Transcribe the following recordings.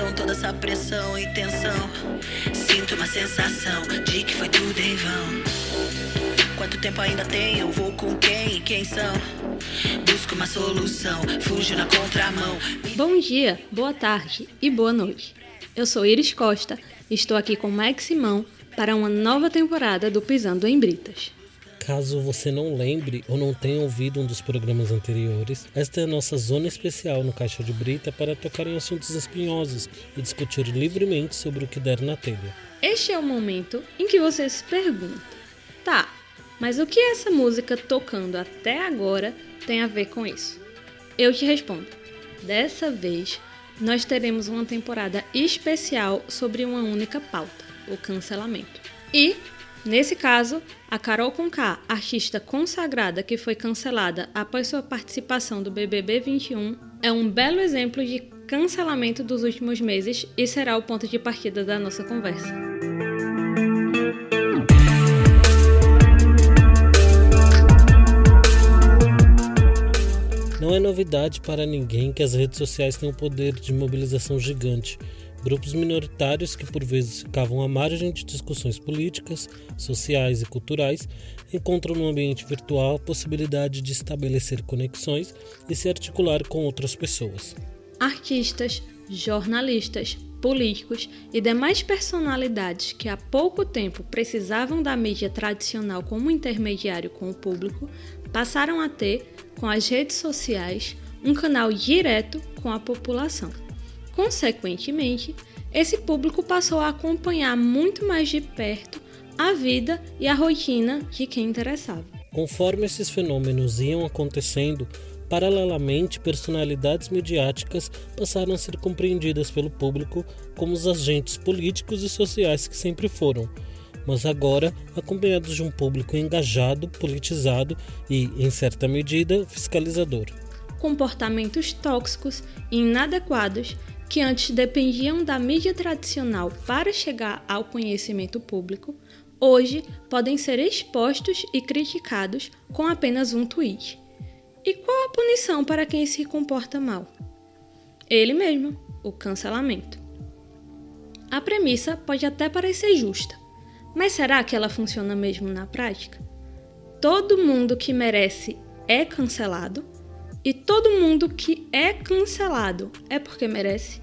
intenção, toda essa pressão e tensão. Sinto uma sensação de que foi tudo em vão. Quanto tempo ainda? Vou com quem e quem são? Busco uma solução, fujo na contramão. Bom dia, boa tarde e boa noite. Eu sou Iris Costa estou aqui com Max Simão para uma nova temporada do Pisando em Britas. Caso você não lembre ou não tenha ouvido um dos programas anteriores, esta é a nossa zona especial no Caixa de Brita para tocar em assuntos espinhosos e discutir livremente sobre o que der na telha. Este é o momento em que você se pergunta: tá, mas o que essa música tocando até agora tem a ver com isso? Eu te respondo: dessa vez nós teremos uma temporada especial sobre uma única pauta, o cancelamento. E Nesse caso, a Carol Conká, artista consagrada que foi cancelada após sua participação do BBB 21, é um belo exemplo de cancelamento dos últimos meses e será o ponto de partida da nossa conversa. Não é novidade para ninguém que as redes sociais têm um poder de mobilização gigante grupos minoritários que por vezes ficavam à margem de discussões políticas, sociais e culturais, encontram no ambiente virtual a possibilidade de estabelecer conexões e se articular com outras pessoas. Artistas, jornalistas, políticos e demais personalidades que há pouco tempo precisavam da mídia tradicional como intermediário com o público passaram a ter, com as redes sociais, um canal direto com a população. Consequentemente, esse público passou a acompanhar muito mais de perto a vida e a rotina de quem interessava. Conforme esses fenômenos iam acontecendo, paralelamente personalidades midiáticas passaram a ser compreendidas pelo público como os agentes políticos e sociais que sempre foram, mas agora acompanhados de um público engajado, politizado e, em certa medida, fiscalizador. Comportamentos tóxicos e inadequados que antes dependiam da mídia tradicional para chegar ao conhecimento público, hoje podem ser expostos e criticados com apenas um tweet. E qual a punição para quem se comporta mal? Ele mesmo, o cancelamento. A premissa pode até parecer justa, mas será que ela funciona mesmo na prática? Todo mundo que merece é cancelado? E todo mundo que é cancelado é porque merece?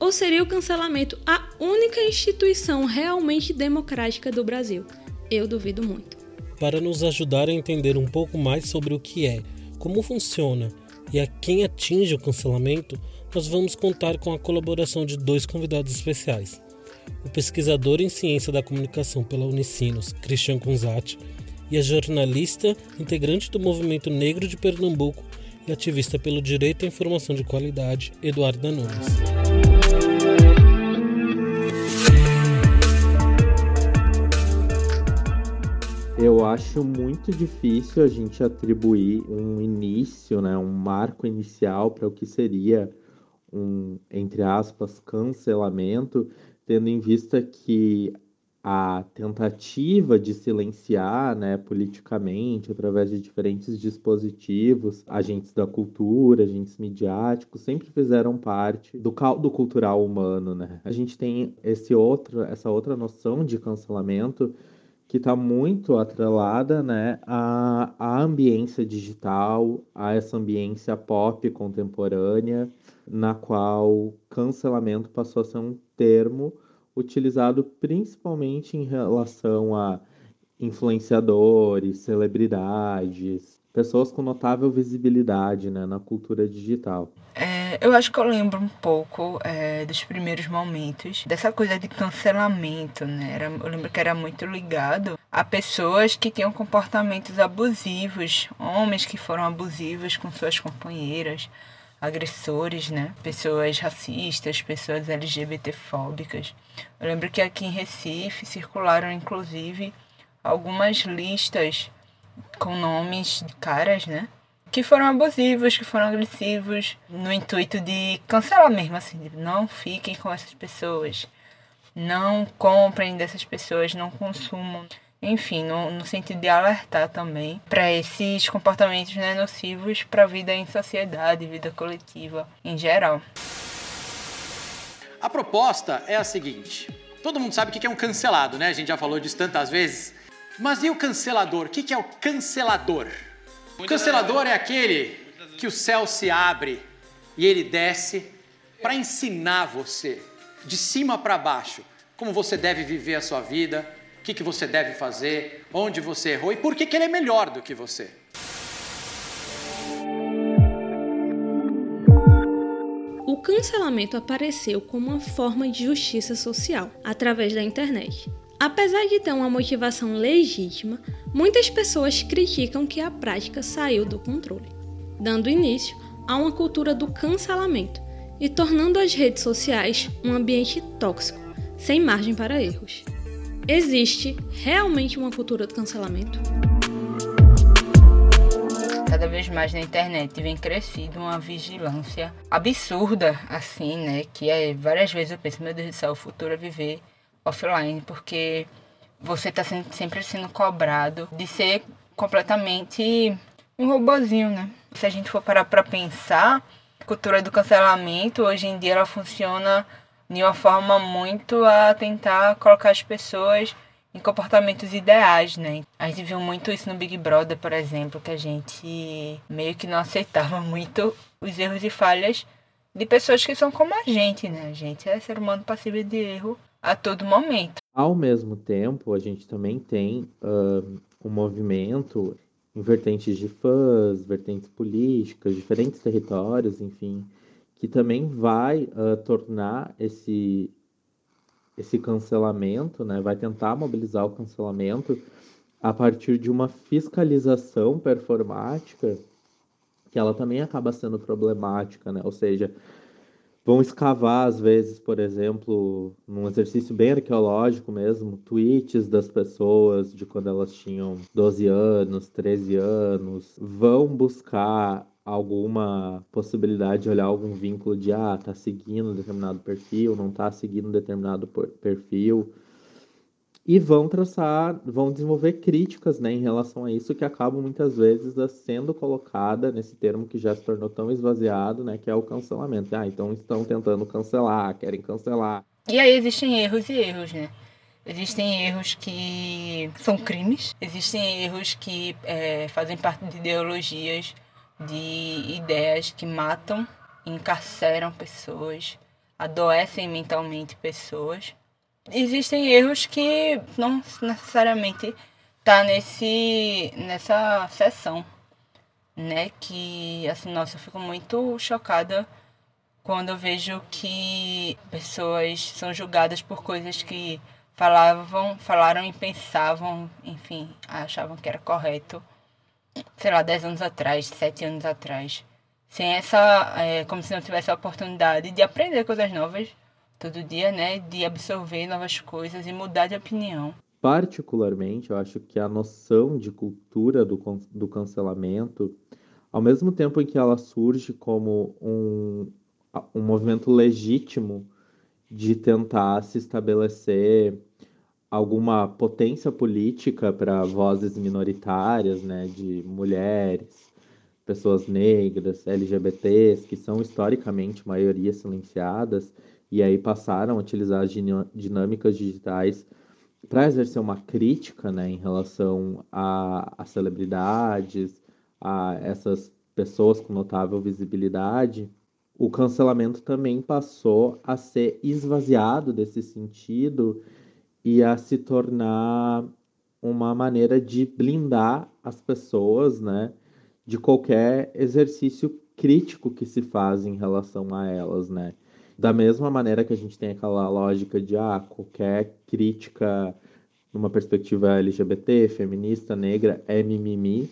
Ou seria o cancelamento a única instituição realmente democrática do Brasil? Eu duvido muito. Para nos ajudar a entender um pouco mais sobre o que é, como funciona e a quem atinge o cancelamento, nós vamos contar com a colaboração de dois convidados especiais. O pesquisador em ciência da comunicação pela Unicinos, Christian Kunzati, e a jornalista integrante do Movimento Negro de Pernambuco, e ativista pelo direito à informação de qualidade, Eduarda Nunes. Eu acho muito difícil a gente atribuir um início, né, um marco inicial para o que seria um, entre aspas, cancelamento, tendo em vista que a tentativa de silenciar, né, politicamente, através de diferentes dispositivos, agentes da cultura, agentes midiáticos, sempre fizeram parte do caldo cultural humano, né? A gente tem esse outro, essa outra noção de cancelamento que está muito atrelada né, à, à ambiência digital, a essa ambiência pop contemporânea, na qual cancelamento passou a ser um termo utilizado principalmente em relação a influenciadores, celebridades, pessoas com notável visibilidade né, na cultura digital. É, eu acho que eu lembro um pouco é, dos primeiros momentos dessa coisa de cancelamento, né? Era, eu lembro que era muito ligado a pessoas que tinham comportamentos abusivos, homens que foram abusivos com suas companheiras, agressores, né? Pessoas racistas, pessoas LGBTfóbicas. Eu lembro que aqui em Recife circularam inclusive algumas listas com nomes de caras, né? Que foram abusivos, que foram agressivos, no intuito de cancelar mesmo, assim, não fiquem com essas pessoas, não comprem dessas pessoas, não consumam enfim, no, no sentido de alertar também para esses comportamentos né, nocivos para a vida em sociedade, vida coletiva em geral. A proposta é a seguinte: todo mundo sabe o que é um cancelado, né? A gente já falou disso tantas vezes. Mas e o cancelador? O que é o cancelador? O cancelador é aquele que o céu se abre e ele desce para ensinar você, de cima para baixo, como você deve viver a sua vida, o que, que você deve fazer, onde você errou e por que, que ele é melhor do que você. O cancelamento apareceu como uma forma de justiça social através da internet. Apesar de ter uma motivação legítima, muitas pessoas criticam que a prática saiu do controle, dando início a uma cultura do cancelamento e tornando as redes sociais um ambiente tóxico, sem margem para erros. Existe realmente uma cultura do cancelamento? cada vez mais na internet vem crescido uma vigilância absurda, assim, né? Que é várias vezes eu penso, meu Deus do céu, o futuro é viver offline, porque você está sempre sendo cobrado de ser completamente um robozinho, né? Se a gente for parar para pensar, a cultura do cancelamento hoje em dia ela funciona de uma forma muito a tentar colocar as pessoas em comportamentos ideais, né? A gente viu muito isso no Big Brother, por exemplo, que a gente meio que não aceitava muito os erros e falhas de pessoas que são como a gente, né? A gente é ser humano passível de erro a todo momento. Ao mesmo tempo, a gente também tem uh, um movimento em vertentes de fãs, vertentes políticas, diferentes territórios, enfim, que também vai uh, tornar esse, esse cancelamento, né, vai tentar mobilizar o cancelamento a partir de uma fiscalização performática que ela também acaba sendo problemática, né? Ou seja, vão escavar às vezes, por exemplo, num exercício bem arqueológico mesmo, tweets das pessoas de quando elas tinham 12 anos, 13 anos, vão buscar alguma possibilidade de olhar algum vínculo de ah, tá seguindo determinado perfil, não tá seguindo determinado perfil. E vão traçar, vão desenvolver críticas né, em relação a isso que acabam muitas vezes sendo colocada nesse termo que já se tornou tão esvaziado, né, que é o cancelamento. Ah, então estão tentando cancelar, querem cancelar. E aí existem erros e erros, né? Existem erros que são crimes, existem erros que é, fazem parte de ideologias de ideias que matam, encarceram pessoas, adoecem mentalmente pessoas. Existem erros que não necessariamente tá nesse nessa sessão, né? Que assim, nossa, eu fico muito chocada quando eu vejo que pessoas são julgadas por coisas que falavam, falaram e pensavam, enfim, achavam que era correto sei lá, 10 anos atrás, 7 anos atrás. Sem essa, é, como se não tivesse a oportunidade de aprender coisas novas todo dia, né? De absorver novas coisas e mudar de opinião. Particularmente, eu acho que a noção de cultura do, do cancelamento, ao mesmo tempo em que ela surge como um, um movimento legítimo de tentar se estabelecer alguma potência política para vozes minoritárias, né, de mulheres, pessoas negras, LGBTs, que são historicamente maioria silenciadas, e aí passaram a utilizar as dinâmicas digitais para exercer uma crítica né, em relação a, a celebridades, a essas pessoas com notável visibilidade, o cancelamento também passou a ser esvaziado desse sentido e a se tornar uma maneira de blindar as pessoas, né, de qualquer exercício crítico que se faz em relação a elas, né? Da mesma maneira que a gente tem aquela lógica de ah, qualquer crítica numa perspectiva LGBT, feminista, negra, é mimimi,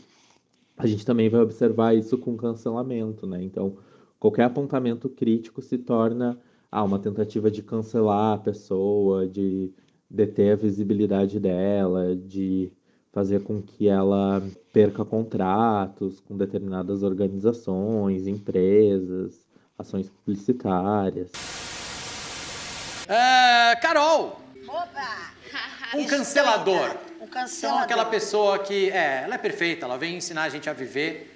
a gente também vai observar isso com cancelamento, né? Então, qualquer apontamento crítico se torna ah, uma tentativa de cancelar a pessoa, de deter a visibilidade dela, de fazer com que ela perca contratos com determinadas organizações, empresas, ações publicitárias. Uh, Carol! Opa! Um cancelador. Um cancelador. Então, aquela pessoa que, é, ela é perfeita, ela vem ensinar a gente a viver,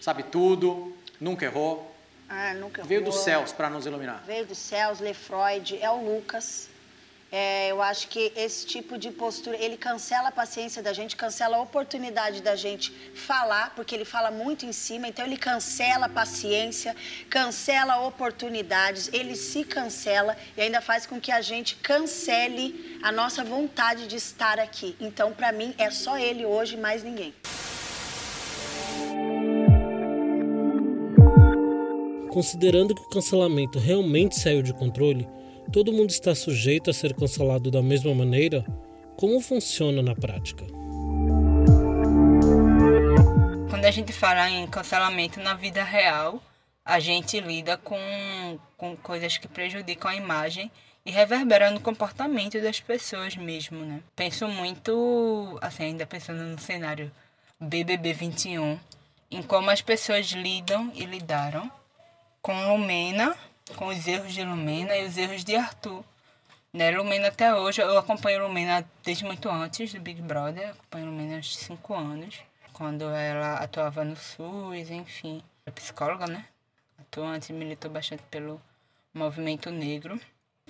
sabe tudo, nunca errou, Ah, nunca Veio dos céus para nos iluminar. Veio dos céus, lê Freud, é o Lucas. É, eu acho que esse tipo de postura, ele cancela a paciência da gente, cancela a oportunidade da gente falar, porque ele fala muito em cima, então ele cancela a paciência, cancela oportunidades, ele se cancela e ainda faz com que a gente cancele a nossa vontade de estar aqui. Então, para mim, é só ele hoje, mais ninguém. Considerando que o cancelamento realmente saiu de controle, todo mundo está sujeito a ser cancelado da mesma maneira? Como funciona na prática? Quando a gente fala em cancelamento na vida real, a gente lida com, com coisas que prejudicam a imagem e reverberam no comportamento das pessoas mesmo, né? Penso muito, assim, ainda pensando no cenário BBB 21, em como as pessoas lidam e lidaram com Lumena, com os erros de Lumena e os erros de Arthur. Né? Lumena até hoje, eu acompanho Lumena desde muito antes do Big Brother, acompanho Lumena uns 5 anos, quando ela atuava no SUS, enfim. É psicóloga, né? Atuante, militou bastante pelo movimento negro.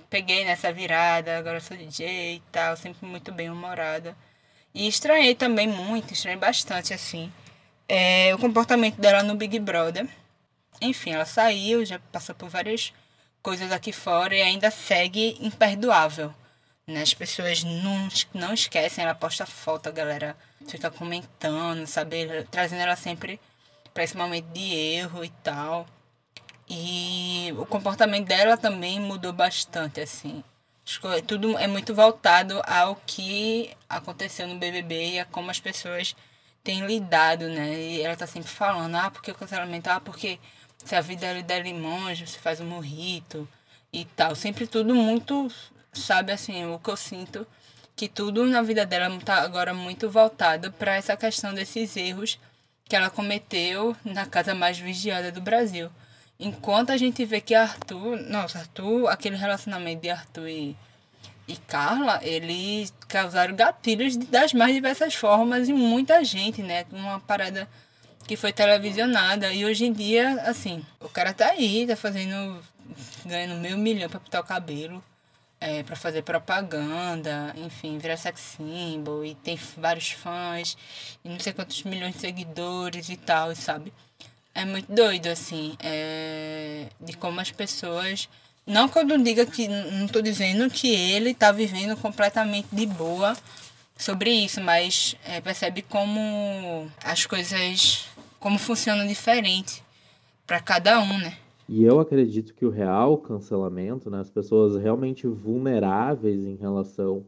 Peguei nessa virada, agora sou DJ e tal, sempre muito bem humorada. E estranhei também muito, estranhei bastante, assim, é, o comportamento dela no Big Brother. Enfim, ela saiu, já passou por várias coisas aqui fora e ainda segue imperdoável. Né? As pessoas não, não esquecem, ela posta foto, a galera fica comentando, sabe? Trazendo ela sempre para esse momento de erro e tal. E o comportamento dela também mudou bastante, assim. Tudo é muito voltado ao que aconteceu no BBB e a como as pessoas têm lidado, né? E ela tá sempre falando, ah, porque o cancelamento, ah, porque se a vida lhe der limões, você faz um morrito e tal. Sempre tudo muito, sabe, assim, o que eu sinto, que tudo na vida dela tá agora muito voltado para essa questão desses erros que ela cometeu na casa mais vigiada do Brasil. Enquanto a gente vê que Arthur, nossa, Arthur, aquele relacionamento de Arthur e, e Carla, eles causaram gatilhos das mais diversas formas em muita gente, né? Uma parada que foi televisionada. E hoje em dia, assim, o cara tá aí, tá fazendo. ganhando meio milhão pra pintar o cabelo. É, para fazer propaganda, enfim, virar sex symbol e tem vários fãs e não sei quantos milhões de seguidores e tal, sabe? É muito doido, assim, é, de como as pessoas. Não quando eu diga que. Não tô dizendo que ele tá vivendo completamente de boa sobre isso, mas é, percebe como as coisas. Como funcionam diferente para cada um, né? E eu acredito que o real cancelamento, né, as pessoas realmente vulneráveis em relação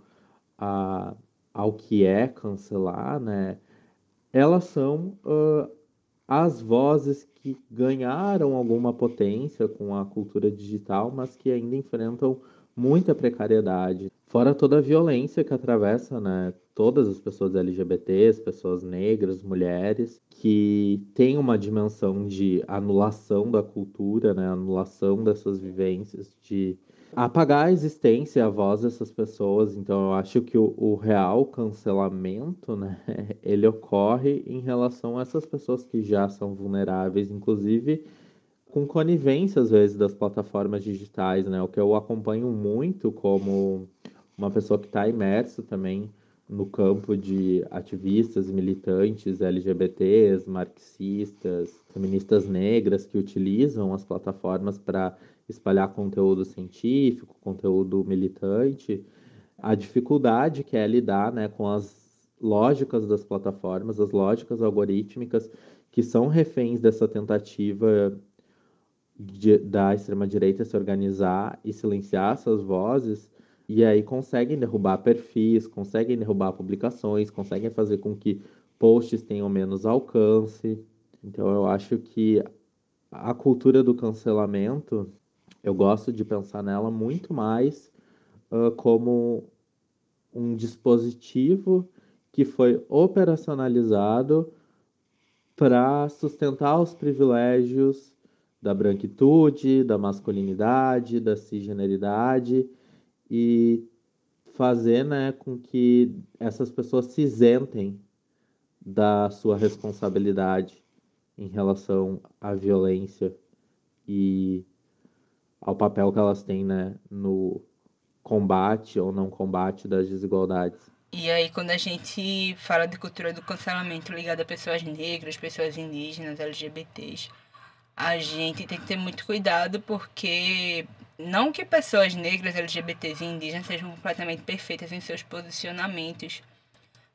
a, ao que é cancelar, né, elas são uh, as vozes que ganharam alguma potência com a cultura digital, mas que ainda enfrentam muita precariedade. Fora toda a violência que atravessa né, todas as pessoas LGBTs, pessoas negras, mulheres, que tem uma dimensão de anulação da cultura, né, anulação dessas vivências, de apagar a existência a voz dessas pessoas. Então, eu acho que o, o, real cancelamento, né, ele ocorre em relação a essas pessoas que já são vulneráveis, inclusive com conivência, às vezes, das plataformas digitais, né? O que eu acompanho muito como uma pessoa que está imersa também no campo de ativistas militantes LGBTs, marxistas, feministas negras que utilizam as plataformas para espalhar conteúdo científico, conteúdo militante, a dificuldade que é lidar né, com as lógicas das plataformas, as lógicas algorítmicas que são reféns dessa tentativa de, da extrema-direita se organizar e silenciar essas vozes, e aí conseguem derrubar perfis, conseguem derrubar publicações, conseguem fazer com que posts tenham menos alcance. Então eu acho que a cultura do cancelamento, eu gosto de pensar nela muito mais uh, como um dispositivo que foi operacionalizado para sustentar os privilégios da branquitude, da masculinidade, da cisgeneridade e fazer né, com que essas pessoas se isentem da sua responsabilidade em relação à violência e ao papel que elas têm né, no combate ou não combate das desigualdades. E aí, quando a gente fala de cultura do cancelamento ligada a pessoas negras, pessoas indígenas, LGBTs, a gente tem que ter muito cuidado porque não que pessoas negras, LGBTs e indígenas sejam completamente perfeitas em seus posicionamentos,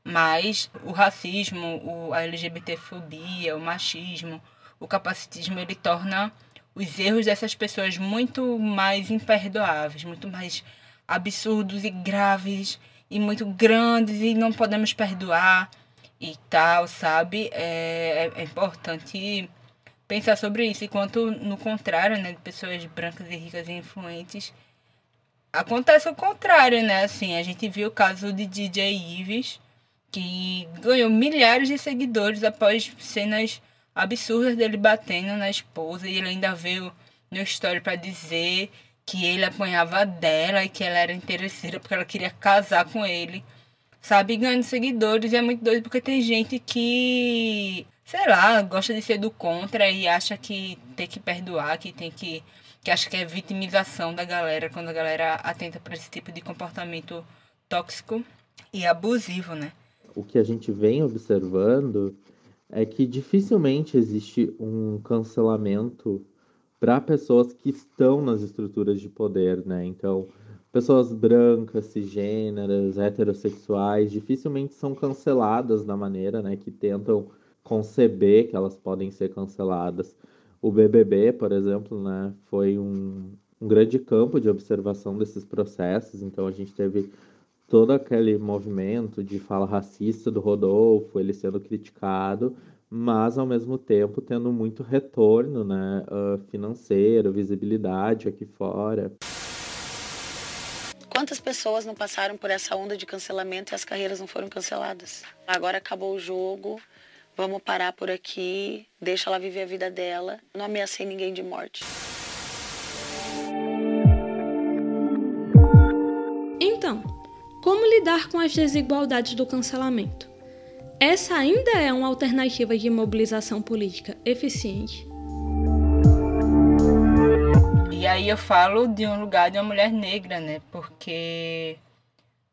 mas o racismo, o, a LGBTfobia, o machismo, o capacitismo, ele torna os erros dessas pessoas muito mais imperdoáveis, muito mais absurdos e graves e muito grandes e não podemos perdoar e tal, sabe? É, é importante pensar sobre isso. Enquanto, no contrário, né, de pessoas brancas e ricas e influentes, acontece o contrário, né? Assim, a gente viu o caso de DJ Ives, que ganhou milhares de seguidores após cenas absurdas dele batendo na esposa e ele ainda veio no story para dizer que ele apanhava dela e que ela era interesseira porque ela queria casar com ele. Sabe, ganhando seguidores e é muito doido porque tem gente que sei lá, gosta de ser do contra e acha que tem que perdoar, que tem que. que acha que é vitimização da galera quando a galera atenta para esse tipo de comportamento tóxico e abusivo, né? O que a gente vem observando é que dificilmente existe um cancelamento para pessoas que estão nas estruturas de poder, né? Então, pessoas brancas, cisgêneras, heterossexuais, dificilmente são canceladas da maneira, né, que tentam conceber que elas podem ser canceladas. O BBB, por exemplo, né, foi um, um grande campo de observação desses processos, então a gente teve todo aquele movimento de fala racista do Rodolfo, ele sendo criticado, mas ao mesmo tempo tendo muito retorno né, uh, financeiro, visibilidade aqui fora. Quantas pessoas não passaram por essa onda de cancelamento e as carreiras não foram canceladas? Agora acabou o jogo, Vamos parar por aqui, deixa ela viver a vida dela. Não ameacei ninguém de morte. Então, como lidar com as desigualdades do cancelamento? Essa ainda é uma alternativa de mobilização política eficiente? E aí eu falo de um lugar de uma mulher negra, né? Porque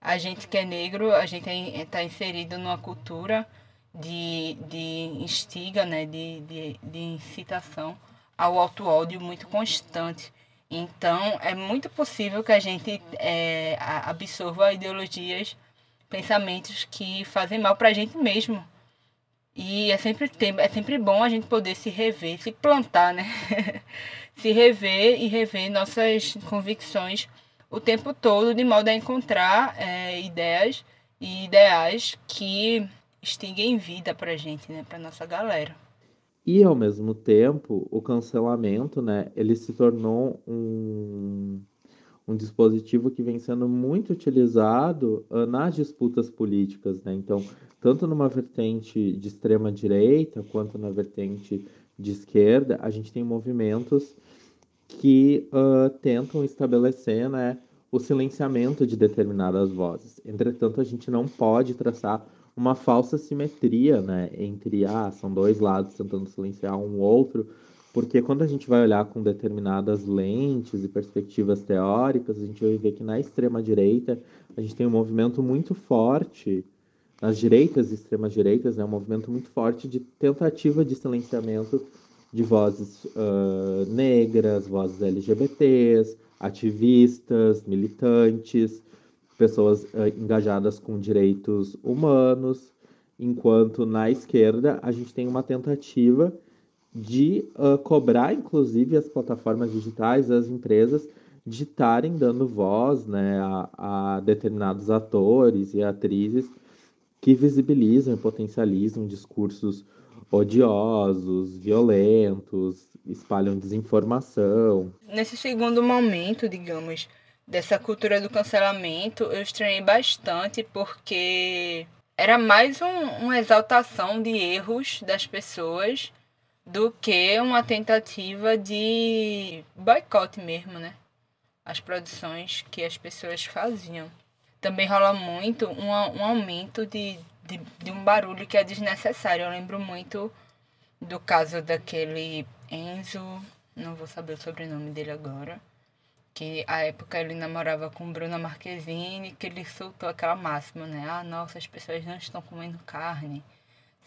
a gente que é negro, a gente está inserido numa cultura de, de instiga, né, de, de, de incitação ao auto-ódio muito constante. Então, é muito possível que a gente é, absorva ideologias, pensamentos que fazem mal para a gente mesmo. E é sempre, é sempre bom a gente poder se rever, se plantar, né? se rever e rever nossas convicções o tempo todo, de modo a encontrar é, ideias e ideais que extinguem vida pra gente, né? Pra nossa galera. E ao mesmo tempo, o cancelamento, né, ele se tornou um, um dispositivo que vem sendo muito utilizado uh, nas disputas políticas, né? Então, tanto numa vertente de extrema direita quanto na vertente de esquerda, a gente tem movimentos que uh, tentam estabelecer, né, o silenciamento de determinadas vozes. Entretanto, a gente não pode traçar uma falsa simetria, né, entre ah, são dois lados tentando silenciar um outro, porque quando a gente vai olhar com determinadas lentes e perspectivas teóricas, a gente vai ver que na extrema direita a gente tem um movimento muito forte nas direitas e extremas direitas, né, um movimento muito forte de tentativa de silenciamento de vozes uh, negras, vozes LGBTs, ativistas, militantes, pessoas uh, engajadas com direitos humanos, enquanto na esquerda a gente tem uma tentativa de uh, cobrar, inclusive, as plataformas digitais, as empresas, de estarem dando voz né, a, a determinados atores e atrizes que visibilizam e potencializam discursos odiosos, violentos, espalham desinformação. Nesse segundo momento, digamos, dessa cultura do cancelamento, eu estranhei bastante porque era mais um, uma exaltação de erros das pessoas do que uma tentativa de boicote mesmo, né? As produções que as pessoas faziam. Também rola muito um, um aumento de, de, de um barulho que é desnecessário. Eu lembro muito do caso daquele Enzo não vou saber o sobrenome dele agora, que a época ele namorava com Bruna Marquezine, que ele soltou aquela máxima, né? Ah, nossa, as pessoas não estão comendo carne.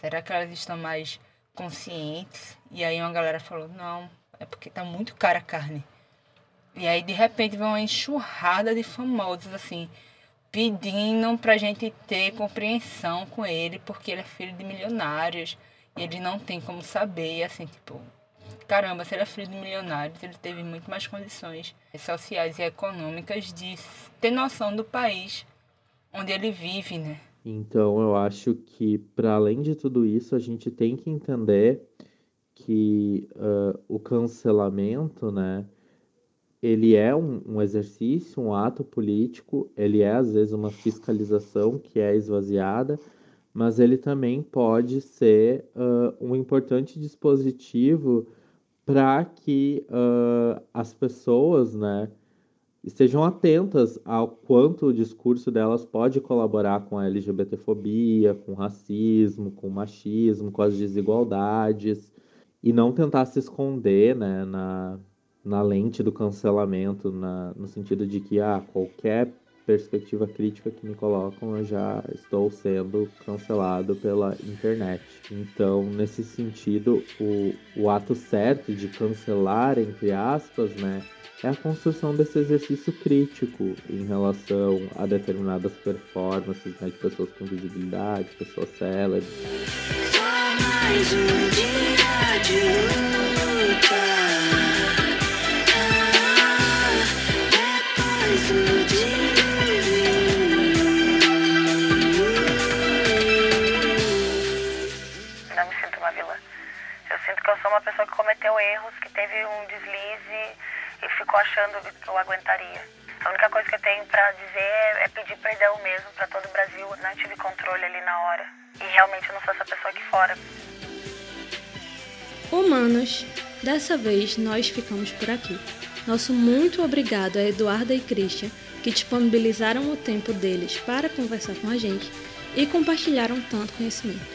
Será que elas estão mais conscientes? E aí uma galera falou, não, é porque tá muito cara a carne. E aí de repente vem uma enxurrada de famosos, assim, pedindo pra gente ter compreensão com ele, porque ele é filho de milionários e ele não tem como saber, assim, tipo, caramba, se ele filho de milionários, ele teve muito mais condições sociais e econômicas de ter noção do país onde ele vive, né? Então, eu acho que, para além de tudo isso, a gente tem que entender que uh, o cancelamento, né, ele é um, um, exercício, um ato político, ele é às vezes uma fiscalização que é esvaziada, mas ele também pode ser uh, um importante dispositivo para que uh, as pessoas, né, estejam atentas ao quanto o discurso delas pode colaborar com a LGBTfobia, com racismo, com machismo, com as desigualdades e não tentar se esconder, né, na na lente do cancelamento, na, no sentido de que ah, qualquer perspectiva crítica que me colocam, eu já estou sendo cancelado pela internet. Então, nesse sentido, o, o ato certo de cancelar, entre aspas, né, é a construção desse exercício crítico em relação a determinadas performances né, de pessoas com visibilidade, pessoas célebres. Só mais um dia cometeu erros, que teve um deslize e ficou achando que eu aguentaria. A única coisa que eu tenho para dizer é pedir perdão mesmo para todo o Brasil. Não tive controle ali na hora. E realmente eu não sou essa pessoa aqui fora. Humanos, dessa vez nós ficamos por aqui. Nosso muito obrigado a Eduarda e Christian, que disponibilizaram o tempo deles para conversar com a gente e compartilharam tanto conhecimento.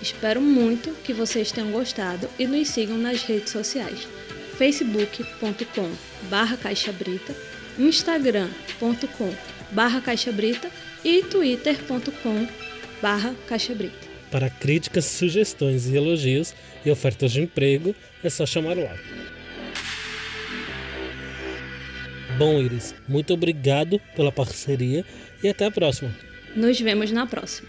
Espero muito que vocês tenham gostado e nos sigam nas redes sociais facebook.com barra caixabrita, instagram.com barra caixabrita e twitter.com barra caixabrita. Para críticas, sugestões e elogios e ofertas de emprego, é só chamar o ar. Bom, Iris, muito obrigado pela parceria e até a próxima. Nos vemos na próxima.